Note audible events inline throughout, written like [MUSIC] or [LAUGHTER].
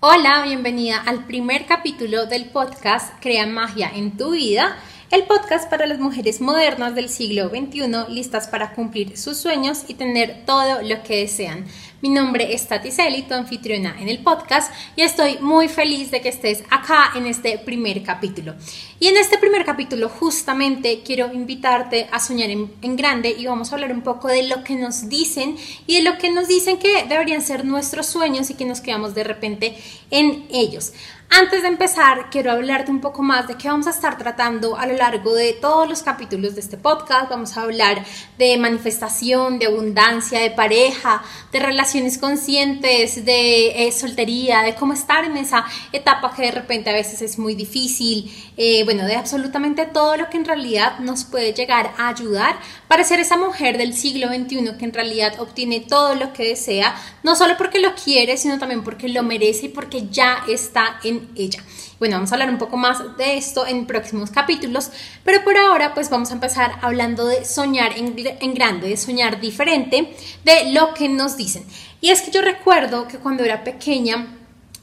Hola, bienvenida al primer capítulo del podcast Crea Magia en tu vida el podcast para las mujeres modernas del siglo XXI listas para cumplir sus sueños y tener todo lo que desean. Mi nombre es Tati Celi, tu anfitriona en el podcast, y estoy muy feliz de que estés acá en este primer capítulo. Y en este primer capítulo justamente quiero invitarte a soñar en, en grande y vamos a hablar un poco de lo que nos dicen y de lo que nos dicen que deberían ser nuestros sueños y que nos quedamos de repente en ellos. Antes de empezar, quiero hablarte un poco más de qué vamos a estar tratando a lo largo de todos los capítulos de este podcast. Vamos a hablar de manifestación, de abundancia, de pareja, de relaciones conscientes, de eh, soltería, de cómo estar en esa etapa que de repente a veces es muy difícil. Eh, bueno, de absolutamente todo lo que en realidad nos puede llegar a ayudar para ser esa mujer del siglo XXI que en realidad obtiene todo lo que desea, no solo porque lo quiere, sino también porque lo merece y porque ya está en ella. Bueno, vamos a hablar un poco más de esto en próximos capítulos, pero por ahora pues vamos a empezar hablando de soñar en, en grande, de soñar diferente, de lo que nos dicen. Y es que yo recuerdo que cuando era pequeña,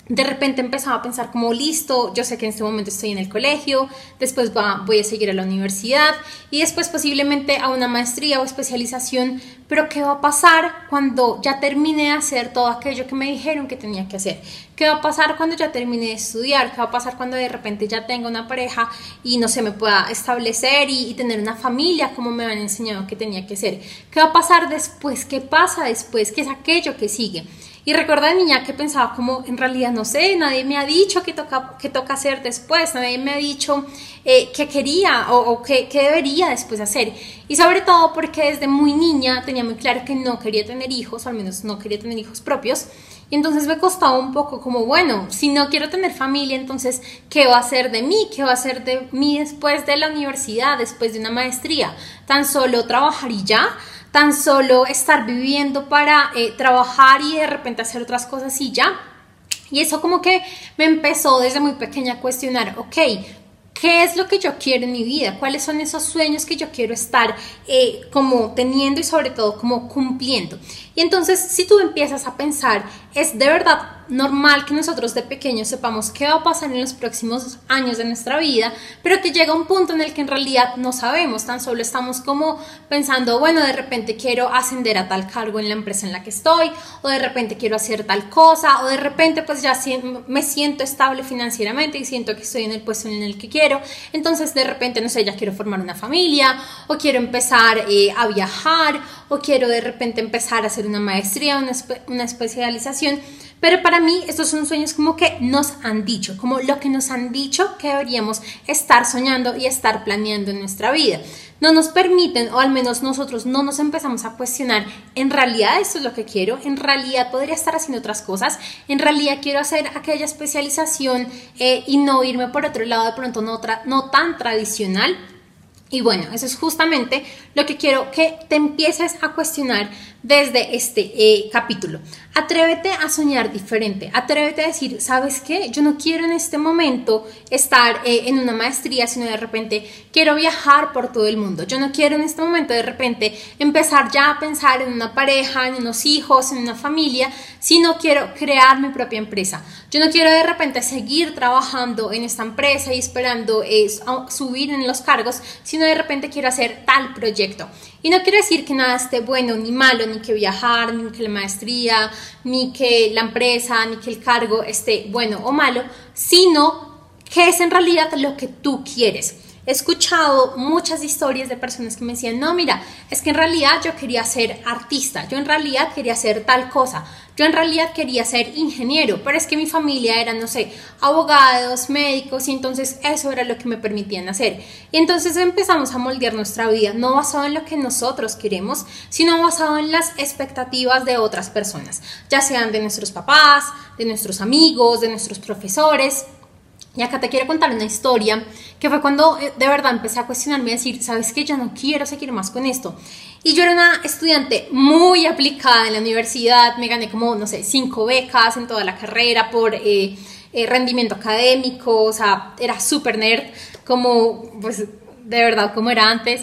de repente empezaba a pensar como listo, yo sé que en este momento estoy en el colegio, después voy a seguir a la universidad y después posiblemente a una maestría o especialización, pero ¿qué va a pasar cuando ya termine de hacer todo aquello que me dijeron que tenía que hacer? ¿Qué va a pasar cuando ya termine de estudiar? ¿Qué va a pasar cuando de repente ya tenga una pareja y no se me pueda establecer y, y tener una familia como me han enseñado que tenía que ser? ¿Qué va a pasar después? ¿Qué pasa después? ¿Qué es aquello que sigue? Y recuerda de niña que pensaba como, en realidad no sé, nadie me ha dicho qué toca, qué toca hacer después, nadie me ha dicho eh, qué quería o, o qué, qué, debería después hacer. Y sobre todo porque desde muy niña tenía muy claro que no quería tener hijos, o al menos no quería tener hijos propios. Y entonces me costaba un poco como, bueno, si no quiero tener familia, entonces, ¿qué va a hacer de mí? ¿Qué va a hacer de mí después de la universidad, después de una maestría? ¿Tan solo trabajar y ya? tan solo estar viviendo para eh, trabajar y de repente hacer otras cosas y ya. Y eso como que me empezó desde muy pequeña a cuestionar, ok, ¿Qué es lo que yo quiero en mi vida? ¿Cuáles son esos sueños que yo quiero estar eh, como teniendo y sobre todo como cumpliendo? Y entonces si tú empiezas a pensar, es de verdad normal que nosotros de pequeños sepamos qué va a pasar en los próximos años de nuestra vida, pero que llega un punto en el que en realidad no sabemos, tan solo estamos como pensando, bueno, de repente quiero ascender a tal cargo en la empresa en la que estoy, o de repente quiero hacer tal cosa, o de repente pues ya me siento estable financieramente y siento que estoy en el puesto en el que quiero, entonces de repente, no sé, ya quiero formar una familia, o quiero empezar eh, a viajar, o quiero de repente empezar a hacer una maestría, una, una especialización, pero para mí estos son sueños como que nos han dicho, como lo que nos han dicho que deberíamos estar soñando y estar planeando en nuestra vida. No nos permiten, o al menos nosotros no nos empezamos a cuestionar, en realidad esto es lo que quiero, en realidad podría estar haciendo otras cosas, en realidad quiero hacer aquella especialización eh, y no irme por otro lado de pronto no, no tan tradicional. Y bueno, eso es justamente lo que quiero que te empieces a cuestionar desde este eh, capítulo. Atrévete a soñar diferente, atrévete a decir, ¿sabes qué? Yo no quiero en este momento estar eh, en una maestría, sino de repente quiero viajar por todo el mundo. Yo no quiero en este momento de repente empezar ya a pensar en una pareja, en unos hijos, en una familia, sino quiero crear mi propia empresa. Yo no quiero de repente seguir trabajando en esta empresa y esperando eh, subir en los cargos, sino de repente quiero hacer tal proyecto. Y no quiero decir que nada esté bueno ni malo, ni que viajar, ni que la maestría, ni que la empresa, ni que el cargo esté bueno o malo, sino que es en realidad lo que tú quieres. He escuchado muchas historias de personas que me decían, no, mira, es que en realidad yo quería ser artista, yo en realidad quería hacer tal cosa, yo en realidad quería ser ingeniero, pero es que mi familia era, no sé, abogados, médicos, y entonces eso era lo que me permitían hacer. Y entonces empezamos a moldear nuestra vida, no basado en lo que nosotros queremos, sino basado en las expectativas de otras personas, ya sean de nuestros papás, de nuestros amigos, de nuestros profesores, y acá te quiero contar una historia que fue cuando eh, de verdad empecé a cuestionarme y decir, ¿sabes qué? Yo no quiero seguir más con esto. Y yo era una estudiante muy aplicada en la universidad, me gané como, no sé, cinco becas en toda la carrera por eh, eh, rendimiento académico, o sea, era súper nerd, como, pues, de verdad, como era antes.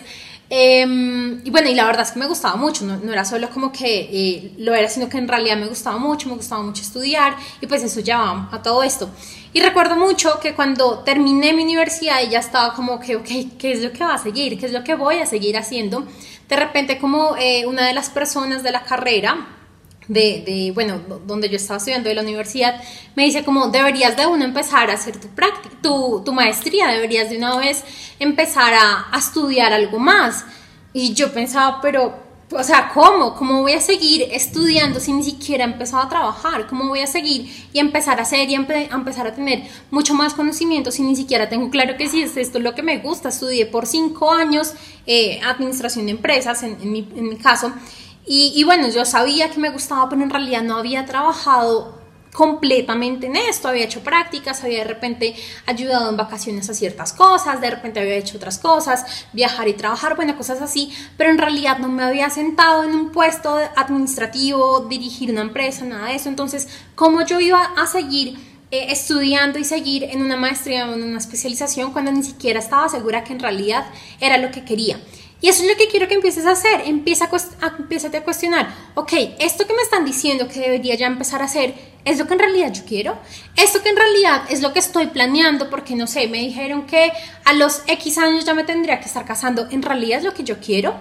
Em, y bueno, y la verdad es que me gustaba mucho, no, era solo como que eh, lo era, sino que en realidad me gustaba mucho, me gustaba mucho estudiar y pues eso llevaba a todo esto. Y recuerdo mucho que cuando terminé mi universidad ya estaba como que, ok, ¿qué es lo que va a seguir? ¿Qué es lo que voy a seguir haciendo? De repente como eh, una de las personas de la carrera, de, de, bueno, donde yo estaba estudiando de la universidad, me dice como deberías de uno empezar a hacer tu, práctica, tu, tu maestría, deberías de una vez empezar a, a, estudiar algo más. Y yo pensaba, pero, o sea, ¿cómo? ¿Cómo voy a seguir estudiando si ni siquiera he empezado a trabajar? ¿Cómo voy a seguir y empezar a hacer y a empezar a tener mucho más conocimiento si ni siquiera tengo claro que si es esto lo que me gusta? Estudié por cinco años eh, administración de empresas, en, en, mi, en mi caso. Y, bueno, yo sabía que me gustaba, pero en realidad no había trabajado completamente en esto, había hecho prácticas, había de repente ayudado en vacaciones a ciertas cosas, de repente había hecho otras cosas, viajar y trabajar, bueno, cosas así, pero en realidad no me había sentado en un puesto administrativo, dirigir una empresa, nada de eso, entonces, ¿cómo yo iba a seguir eh, estudiando y seguir en una maestría o en una especialización cuando ni siquiera estaba segura que en realidad era lo que quería? Y eso es lo que quiero que empieces a hacer. Empieza a, a, a cuestionar, ok, esto que me están diciendo que debería ya empezar a hacer, ¿es lo que en realidad yo quiero? ¿Esto que en realidad es lo que estoy planeando? Porque no sé, me dijeron que a los X años ya me tendría que estar casando, ¿en realidad es lo que yo quiero?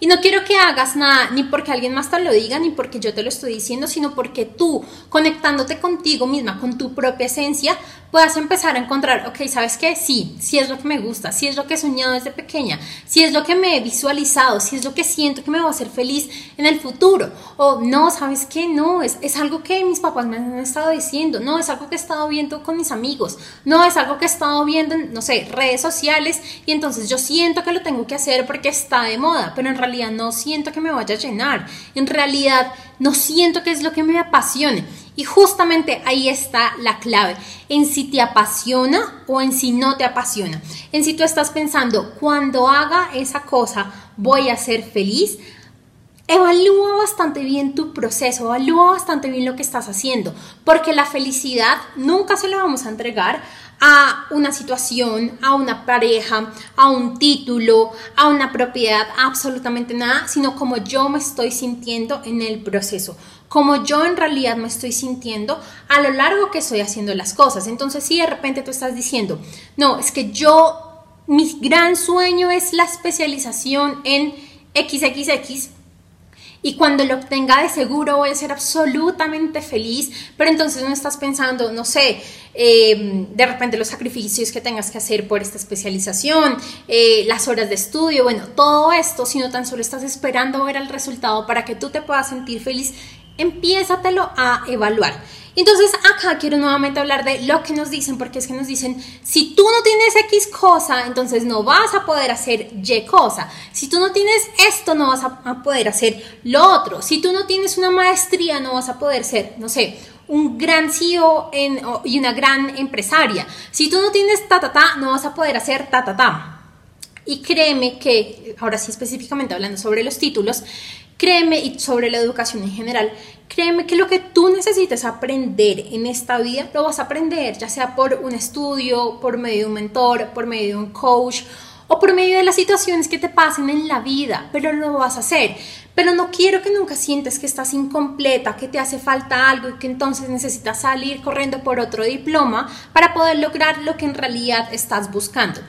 Y no quiero que hagas nada ni porque alguien más te lo diga, ni porque yo te lo estoy diciendo, sino porque tú, conectándote contigo misma, con tu propia esencia, puedas empezar a encontrar, ok, ¿sabes qué? Sí, sí es lo que me gusta, sí es lo que he soñado desde pequeña, sí es lo que me he visualizado, sí es lo que siento que me va a hacer feliz en el futuro. O no, ¿sabes qué? No, es, es algo que mis papás me han estado diciendo, no, es algo que he estado viendo con mis amigos, no, es algo que he estado viendo en, no sé, redes sociales y entonces yo siento que lo tengo que hacer porque está de moda, pero en realidad no siento que me vaya a llenar, en realidad no siento que es lo que me apasione. Y justamente ahí está la clave, en si te apasiona o en si no te apasiona. En si tú estás pensando, cuando haga esa cosa voy a ser feliz, evalúa bastante bien tu proceso, evalúa bastante bien lo que estás haciendo, porque la felicidad nunca se la vamos a entregar a una situación, a una pareja, a un título, a una propiedad, absolutamente nada, sino como yo me estoy sintiendo en el proceso, como yo en realidad me estoy sintiendo a lo largo que estoy haciendo las cosas. Entonces, si de repente tú estás diciendo, no, es que yo, mi gran sueño es la especialización en XXX, y cuando lo obtenga de seguro voy a ser absolutamente feliz, pero entonces no estás pensando, no sé, eh, de repente los sacrificios que tengas que hacer por esta especialización, eh, las horas de estudio, bueno, todo esto, sino tan solo estás esperando ver el resultado para que tú te puedas sentir feliz, empiézatelo a evaluar. Entonces acá quiero nuevamente hablar de lo que nos dicen, porque es que nos dicen, si tú no tienes X cosa, entonces no vas a poder hacer Y cosa. Si tú no tienes esto, no vas a, poder hacer lo otro. Si tú no tienes una maestría, no vas a poder ser, no sé, un gran CEO y una gran empresaria. Si tú no tienes ta, ta, ta, no vas a poder hacer ta, ta, ta. Y créeme que, ahora sí específicamente hablando sobre los títulos, créeme y sobre la educación en general, Créeme que lo que tú necesites aprender en esta vida lo vas a aprender, ya sea por un estudio, por medio de un mentor, por medio de un coach o por medio de las situaciones que te pasen en la vida, pero lo vas a hacer. Pero no quiero que nunca sientes que estás incompleta, que te hace falta algo y que entonces necesitas salir corriendo por otro diploma para poder lograr lo que en realidad estás buscando.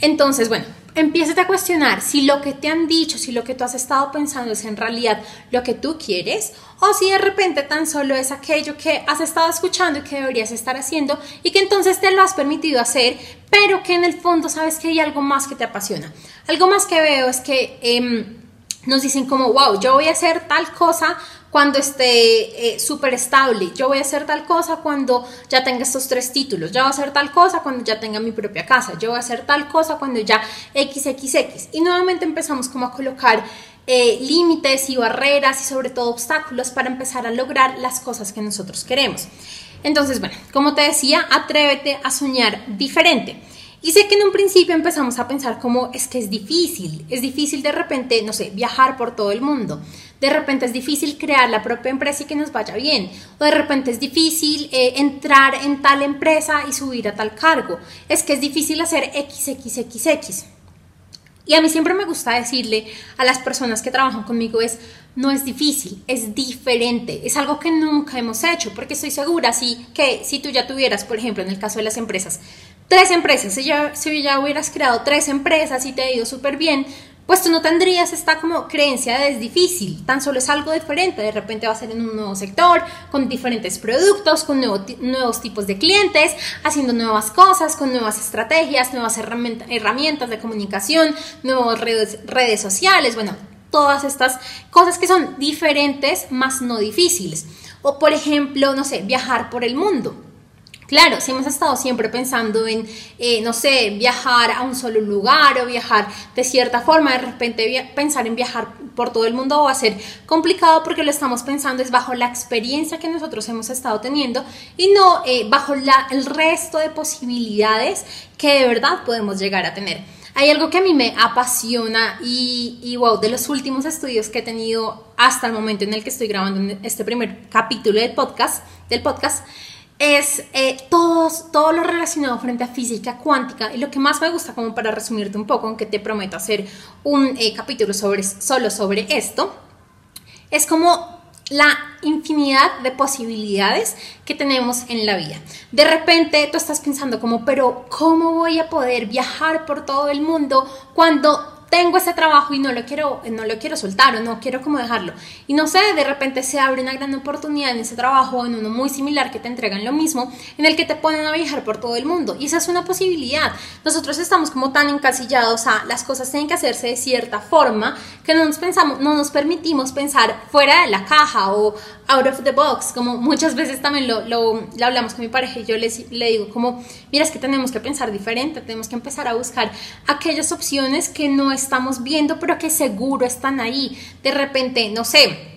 Entonces, bueno, empiezas a cuestionar si lo que te han dicho, si lo que tú has estado pensando es en realidad lo que tú quieres o si de repente tan solo es aquello que has estado escuchando y que deberías estar haciendo y que entonces te lo has permitido hacer, pero que en el fondo sabes que hay algo más que te apasiona. Algo más que veo es que em, nos dicen como, wow, yo voy a hacer tal cosa cuando esté eh, súper estable, yo voy a hacer tal cosa cuando ya tenga estos tres títulos, yo voy a hacer tal cosa cuando ya tenga mi propia casa, yo voy a hacer tal cosa cuando ya XXX. Y nuevamente empezamos como a colocar eh, límites y barreras y sobre todo obstáculos para empezar a lograr las cosas que nosotros queremos. Entonces, bueno, como te decía, atrévete a soñar diferente. Y sé que en un principio empezamos a pensar como es que es difícil, es difícil de repente, no sé, viajar por todo el mundo, de repente es difícil crear la propia empresa y que nos vaya bien, o de repente es difícil eh, entrar en tal empresa y subir a tal cargo, es que es difícil hacer XXXX. Y a mí siempre me gusta decirle a las personas que trabajan conmigo es, no es difícil, es diferente, es algo que nunca hemos hecho, porque estoy segura que si tú ya tuvieras, por ejemplo, en el caso de las empresas, tres empresas, si ya, si ya hubieras creado tres empresas y te ha ido súper bien, pues tú no tendrías esta como creencia de es difícil, tan solo es algo diferente, de repente va a ser en un nuevo sector, con diferentes productos, con nuevos tipos de clientes, haciendo nuevas cosas, con nuevas estrategias, nuevas herramientas de comunicación, nuevas redes, redes sociales, bueno, todas estas cosas que son diferentes, más no difíciles. O por ejemplo, no sé, viajar por el mundo. Claro, si hemos estado siempre pensando en, eh, no sé, viajar a un solo lugar o viajar de cierta forma, de repente pensar en viajar por todo el mundo va a ser complicado porque lo estamos pensando es bajo la experiencia que nosotros hemos estado teniendo y no eh, bajo la, el resto de posibilidades que de verdad podemos llegar a tener. Hay algo que a mí me apasiona y, y, wow, de los últimos estudios que he tenido hasta el momento en el que estoy grabando este primer capítulo del podcast, del podcast es eh, todo, todo lo relacionado frente a física cuántica y lo que más me gusta como para resumirte un poco, aunque te prometo hacer un eh, capítulo sobre, solo sobre esto, es como la infinidad de posibilidades que tenemos en la vida. De repente tú estás pensando como, pero ¿cómo voy a poder viajar por todo el mundo cuando tengo ese trabajo y no lo quiero, no lo quiero soltar o no quiero como dejarlo. Y no sé, de repente se abre una gran oportunidad en ese trabajo o en uno muy similar que te entregan lo mismo, en el que te ponen a viajar por todo el mundo. Y esa es una posibilidad. Nosotros estamos como tan encasillados a las cosas tienen que hacerse de cierta forma que no nos pensamos, no nos permitimos pensar fuera de la caja o out of the box, como muchas veces también lo, lo, hablamos con mi pareja y yo le, digo como, mira, es que tenemos que pensar diferente, tenemos que empezar a buscar aquellas opciones que no estamos viendo, pero que seguro están ahí. De repente, no sé,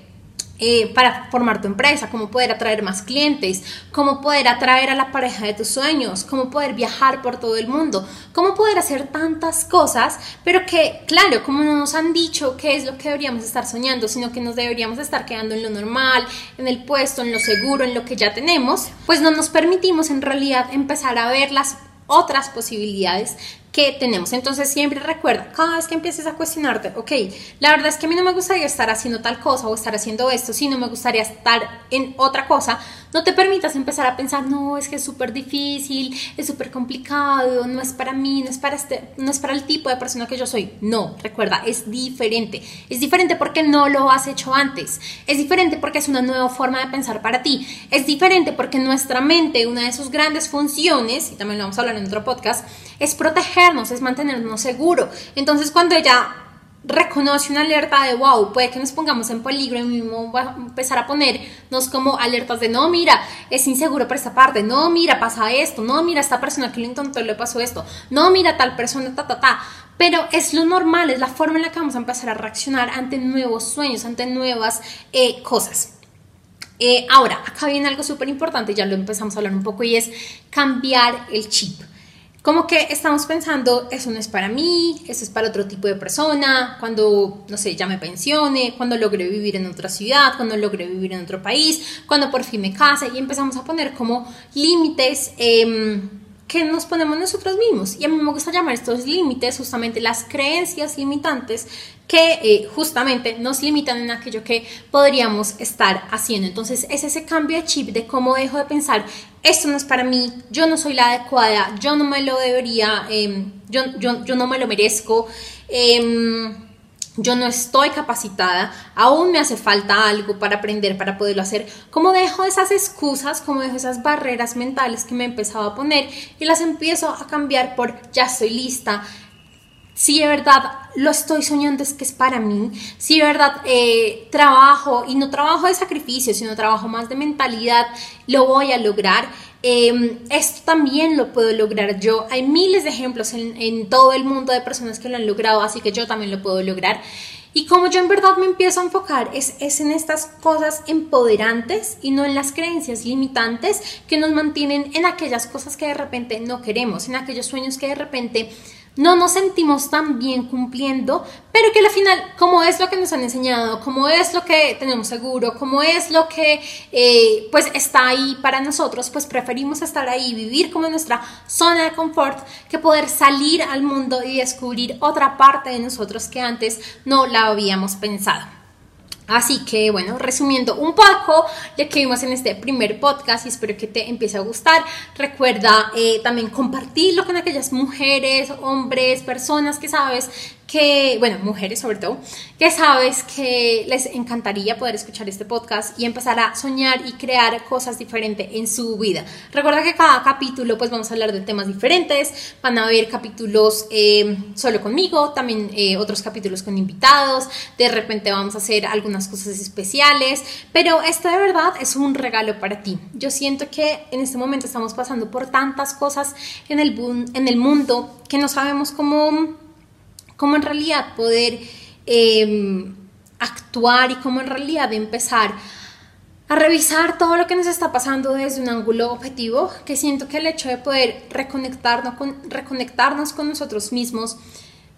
eh, para formar tu empresa, cómo poder atraer más clientes, cómo poder atraer a la pareja de tus sueños, cómo poder viajar por todo el mundo, cómo poder hacer tantas cosas, pero que, claro, como no nos han dicho qué es lo que deberíamos estar soñando, sino que nos deberíamos estar quedando en lo normal, en el puesto, en lo seguro, en lo que ya tenemos, pues no nos permitimos en realidad empezar a ver las otras posibilidades que tenemos. Entonces siempre recuerda, cada vez que empieces a cuestionarte, ok, la verdad es que a mí no me gustaría estar haciendo tal cosa o estar haciendo esto, sino me gustaría estar en otra cosa, no te permitas empezar a pensar, no, es que es súper difícil, es súper complicado, no es para mí, no es para, este, no es para el tipo de persona que yo soy. No, recuerda, es diferente. Es diferente porque no lo has hecho antes. Es diferente porque es una nueva forma de pensar para ti. Es diferente porque nuestra mente, una de sus grandes funciones, y también lo vamos a hablar en otro podcast, es protegernos, es mantenernos seguros. Entonces, cuando ella reconoce una alerta de wow, puede que nos pongamos en peligro y mismo va a empezar a ponernos como alertas de no, mira, es inseguro por esta parte, no, mira, pasa esto, no, mira, esta persona que lo intentó le pasó esto, no, mira, tal persona, ta, ta, ta. Pero es lo normal, es la forma en la que vamos a empezar a reaccionar ante nuevos sueños, ante nuevas eh, cosas. Eh, ahora, acá viene algo súper importante, ya lo empezamos a hablar un poco, y es cambiar el chip. Como que estamos pensando, eso no es para mí, eso es para otro tipo de persona, cuando, no sé, ya me pensione, cuando logre vivir en otra ciudad, cuando logre vivir en otro país, cuando por fin me case y empezamos a poner como límites. Em, que nos ponemos nosotros mismos. Y a mí me gusta llamar estos límites justamente las creencias limitantes que eh, justamente nos limitan en aquello que podríamos estar haciendo. Entonces es ese cambio de chip de cómo dejo de pensar, esto no es para mí, yo no soy la adecuada, yo no me lo debería, em, yo, yo, yo, no me lo merezco. Em, yo no estoy capacitada, aún me hace falta algo para aprender, para poderlo hacer. ¿Cómo dejo esas excusas, como dejo esas barreras mentales que me he empezado a poner y las empiezo a cambiar por ya estoy lista? Si de verdad lo estoy soñando es que es para mí, si de verdad eh, trabajo y no trabajo de sacrificio, sino trabajo más de mentalidad, lo voy a lograr. Em, esto también lo puedo lograr yo. Hay miles de ejemplos en, todo el mundo de personas que lo han logrado, así que yo también lo puedo lograr. Y como yo en verdad me empiezo a enfocar es, es, en estas cosas empoderantes y no en las creencias limitantes que nos mantienen en aquellas cosas que de repente no queremos, en aquellos sueños que de repente no nos sentimos tan bien cumpliendo, pero que al final, como es lo que nos han enseñado, como es lo que tenemos seguro, como es lo que eh, pues está ahí para nosotros, pues preferimos estar ahí, vivir como nuestra zona de confort, que poder salir al mundo y descubrir otra parte de nosotros que antes no la habíamos pensado. Así que bueno, resumiendo un poco lo que vimos en este primer podcast y espero que te empiece a gustar. Recuerda eh, también compartirlo con aquellas mujeres, hombres, personas que sabes bueno, mujeres sobre todo, que sabes que les encantaría poder escuchar este podcast y empezar a soñar y crear cosas diferentes en su vida. Recuerda que cada capítulo pues vamos a hablar de temas diferentes, van a haber capítulos eh, solo conmigo, también eh, otros capítulos con invitados, de repente vamos a hacer algunas cosas especiales, pero esto de verdad es un regalo para ti. Yo siento que en este momento estamos pasando por tantas cosas en el, en el mundo que no sabemos cómo cómo en realidad poder em, actuar y cómo en realidad empezar a revisar todo lo que nos está pasando desde un ángulo objetivo, que siento que el hecho de poder reconectarnos con, reconectarnos con nosotros mismos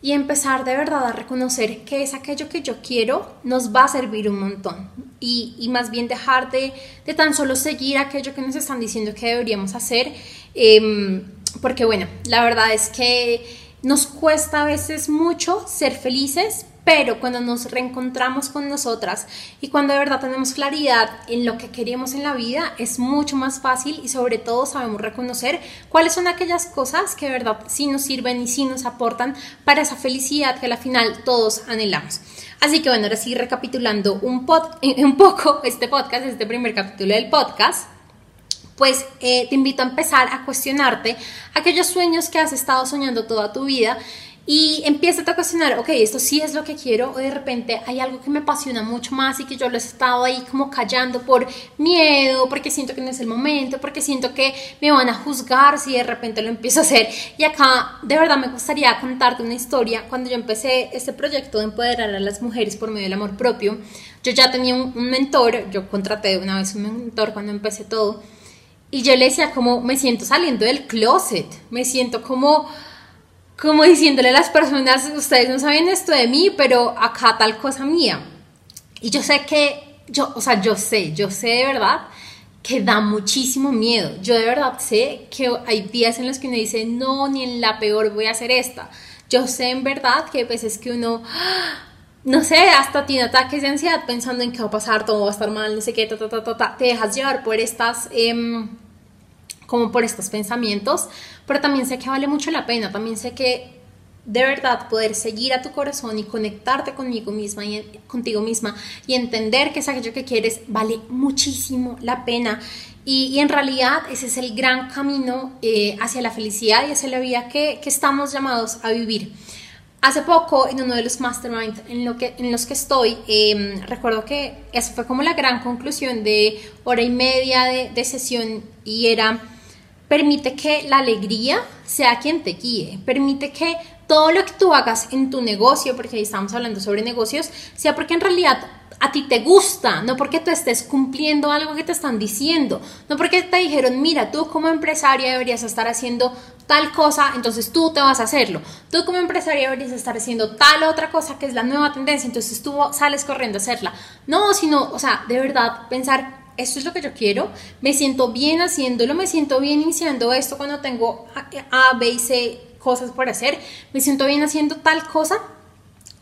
y empezar de verdad a reconocer que es aquello que yo quiero, nos va a servir un montón. Y, más bien dejar de, de, tan solo seguir aquello que nos están diciendo que deberíamos hacer, em, porque bueno, la verdad es que nos cuesta a veces mucho ser felices, pero cuando nos reencontramos con nosotras y cuando de verdad tenemos claridad en lo que queremos en la vida, es mucho más fácil y sobre todo sabemos reconocer cuáles son aquellas cosas que de verdad sí nos sirven y sí nos aportan para esa felicidad que al final todos anhelamos. Así que bueno, ahora sí recapitulando un, un poco este podcast, este primer capítulo del podcast pues eh, te invito a empezar a cuestionarte aquellos sueños que has estado soñando toda tu vida y empieza a cuestionar, ok, esto sí es lo que quiero, o de repente hay algo que me apasiona mucho más y que yo lo he estado ahí como callando por miedo, porque siento que no es el momento, porque siento que me van a juzgar si de repente lo empiezo a hacer. Y acá, de verdad, me gustaría contarte una historia. Cuando yo empecé este proyecto de empoderar a las mujeres por medio del amor propio, yo ya tenía un, mentor, yo contraté una vez un mentor cuando empecé todo y yo le decía como me siento saliendo del closet, me siento como como diciéndole a las personas, ustedes no saben esto de mí, pero acá tal cosa mía. Y yo sé que, yo, o sea, yo sé, yo sé de verdad que da muchísimo miedo. Yo de verdad sé que hay días en los que uno dice, no, ni en la peor voy a hacer esta. Yo sé en verdad que hay veces que uno, no sé, hasta tiene ataques de ansiedad pensando en qué va a pasar, todo va a estar mal, no sé qué, ta, ta, ta, ta, te dejas llevar por estas... Eh, como por estos pensamientos, pero también sé que vale mucho la pena, también sé que de verdad poder seguir a tu corazón y conectarte conmigo misma y contigo misma y entender que es aquello que quieres vale muchísimo la pena y, en realidad ese es el gran camino eh, hacia la felicidad y hacia la vida que, que, estamos llamados a vivir. Hace poco en uno de los mastermind en, lo que, en los que estoy, em, recuerdo que esa fue como la gran conclusión de hora y media de, de sesión y era Permite que la alegría sea quien te guíe. Permite que todo lo que tú hagas en tu negocio, porque ahí estamos hablando sobre negocios, sea porque en realidad a ti te gusta, no porque tú estés cumpliendo algo que te están diciendo, no porque te dijeron, mira, tú como empresaria deberías estar haciendo tal cosa, entonces tú te vas a hacerlo. Tú como empresaria deberías estar haciendo tal otra cosa que es la nueva tendencia, entonces tú sales corriendo a hacerla. No, sino, o sea, de verdad pensar, esto es lo que yo quiero, me siento bien haciéndolo, me siento bien iniciando esto cuando tengo A, B y C cosas por hacer, me siento bien haciendo tal cosa.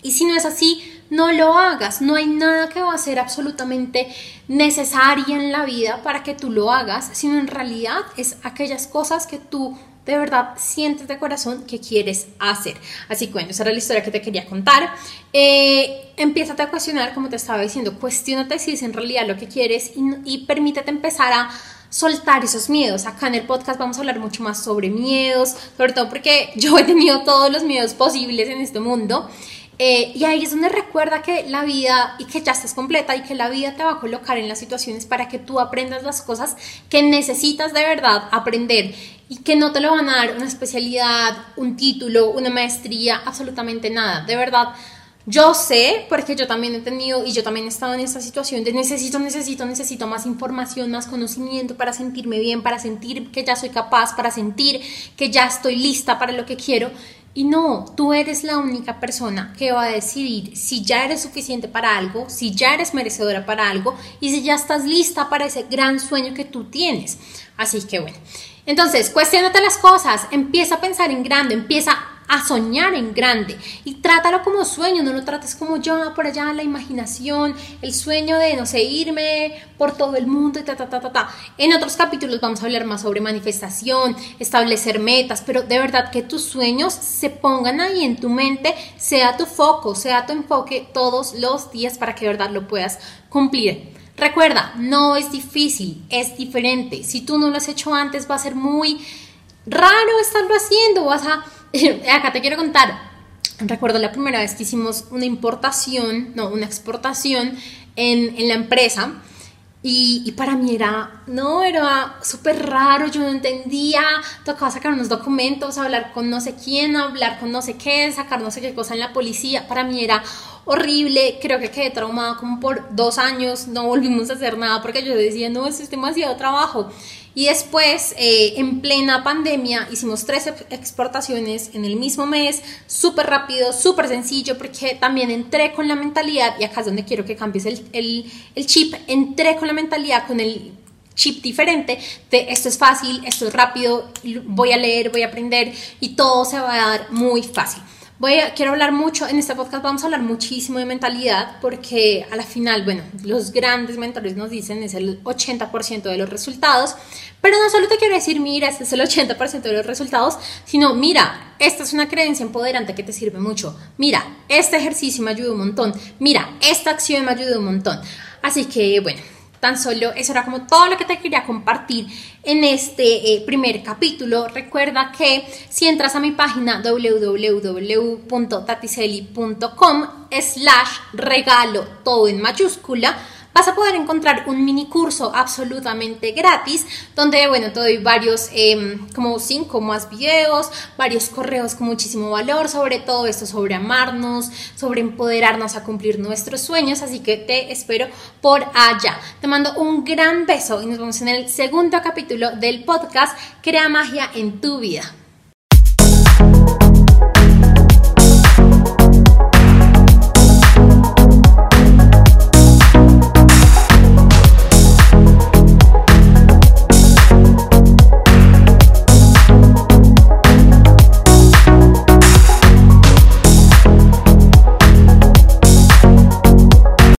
Y si no es así, no lo hagas. No hay nada que va a ser absolutamente necesaria en la vida para que tú lo hagas, sino en realidad es aquellas cosas que tú de verdad sientes de corazón que quieres hacer. Así que bueno, esa era la historia que te quería contar. Eh, empiezas a cuestionar, como te estaba diciendo, cuestionate si es en realidad lo que quieres y, y permítete empezar a soltar esos miedos. Acá en el podcast vamos a hablar mucho más sobre miedos, sobre todo porque [LAUGHS] yo he tenido todos los miedos posibles en este mundo. Eh, y ahí es donde recuerda que la vida y que ya estás completa y que la vida te va a colocar en las situaciones para que tú aprendas las cosas que necesitas de verdad aprender y que no te lo van a dar una especialidad, un título, una maestría, absolutamente nada. De verdad, yo sé, porque yo también he tenido y yo también he estado en esta situación de necesito, necesito, necesito más información, más conocimiento para sentirme bien, para sentir que ya soy capaz, para sentir que ya estoy lista para lo que quiero. Y no, tú eres la única persona que va a decidir si ya eres suficiente para algo, si ya eres merecedora para algo y si ya estás lista para ese gran sueño que tú tienes. Así que bueno, entonces cuestionate las cosas, empieza a pensar en grande, empieza a soñar en grande y trátalo como sueño, no lo trates como yo por allá la imaginación, el sueño de no sé, irme por todo el mundo y ta ta ta ta ta. En otros capítulos vamos a hablar más sobre manifestación, establecer metas, pero de verdad que tus sueños se pongan ahí en tu mente, sea tu foco, sea tu enfoque todos los días para que de verdad lo puedas cumplir. Recuerda, no es difícil, es diferente. Si tú no lo has hecho antes, va a ser muy raro estarlo haciendo, vas a [LAUGHS] acá te quiero contar, recuerdo la primera vez que hicimos una importación, no, una exportación en, en la empresa. Y, y, para mí era, no, era súper raro, yo no entendía, tocaba sacar unos documentos, hablar con no sé quién, hablar con no sé qué, sacar no sé qué cosa en la policía, para mí era horrible, creo que quedé traumada como por dos años, no volvimos a hacer nada porque yo decía, no, esto es demasiado trabajo. Y después, eh, en plena pandemia, hicimos tres exportaciones en el mismo mes, súper rápido, súper sencillo, porque también entré con la mentalidad, y acá es donde quiero que cambies el, el, el chip, entré con la mentalidad, con el chip diferente de esto es fácil, esto es rápido, voy a leer, voy a aprender y todo se va a dar muy fácil. Voy a, quiero hablar mucho, en este podcast vamos a hablar muchísimo de mentalidad porque a la final, bueno, los grandes mentores nos dicen es el 80% de los resultados, pero no solo te quiero decir, mira, este es el 80% de los resultados, sino mira, esta es una creencia empoderante que te sirve mucho, mira, este ejercicio me ayuda un montón, mira, esta acción me ayuda un montón. Así que, bueno, Tan solo eso era como todo lo que te quería compartir en este eh, primer capítulo. Recuerda que si entras a mi página www.tatiseli.com slash regalo todo en mayúscula, vas a poder encontrar un mini curso absolutamente gratis donde, bueno, te doy varios, em, como cinco más videos, varios correos con muchísimo valor sobre todo esto, sobre amarnos, sobre empoderarnos a cumplir nuestros sueños, así que te espero por allá. Te mando un gran beso y nos vemos en el segundo capítulo del podcast Crea magia en tu vida.